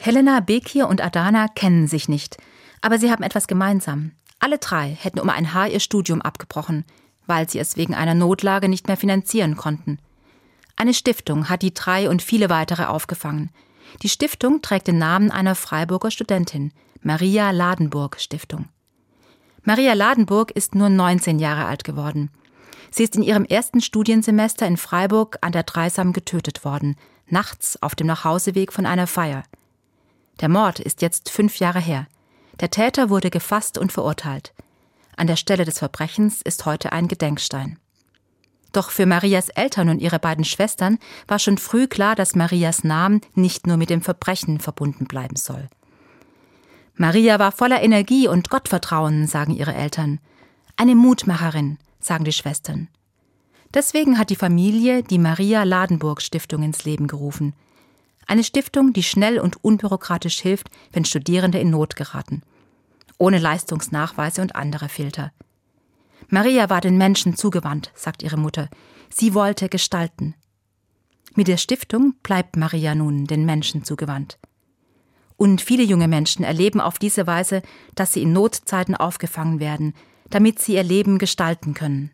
Helena, Bekir und Adana kennen sich nicht, aber sie haben etwas gemeinsam. Alle drei hätten um ein Haar ihr Studium abgebrochen, weil sie es wegen einer Notlage nicht mehr finanzieren konnten. Eine Stiftung hat die drei und viele weitere aufgefangen. Die Stiftung trägt den Namen einer Freiburger Studentin, Maria Ladenburg Stiftung. Maria Ladenburg ist nur 19 Jahre alt geworden. Sie ist in ihrem ersten Studiensemester in Freiburg an der Dreisam getötet worden, nachts auf dem Nachhauseweg von einer Feier. Der Mord ist jetzt fünf Jahre her. Der Täter wurde gefasst und verurteilt. An der Stelle des Verbrechens ist heute ein Gedenkstein. Doch für Marias Eltern und ihre beiden Schwestern war schon früh klar, dass Marias Namen nicht nur mit dem Verbrechen verbunden bleiben soll. Maria war voller Energie und Gottvertrauen, sagen ihre Eltern. Eine Mutmacherin, sagen die Schwestern. Deswegen hat die Familie die Maria Ladenburg Stiftung ins Leben gerufen. Eine Stiftung, die schnell und unbürokratisch hilft, wenn Studierende in Not geraten. Ohne Leistungsnachweise und andere Filter. Maria war den Menschen zugewandt, sagt ihre Mutter. Sie wollte gestalten. Mit der Stiftung bleibt Maria nun den Menschen zugewandt. Und viele junge Menschen erleben auf diese Weise, dass sie in Notzeiten aufgefangen werden, damit sie ihr Leben gestalten können.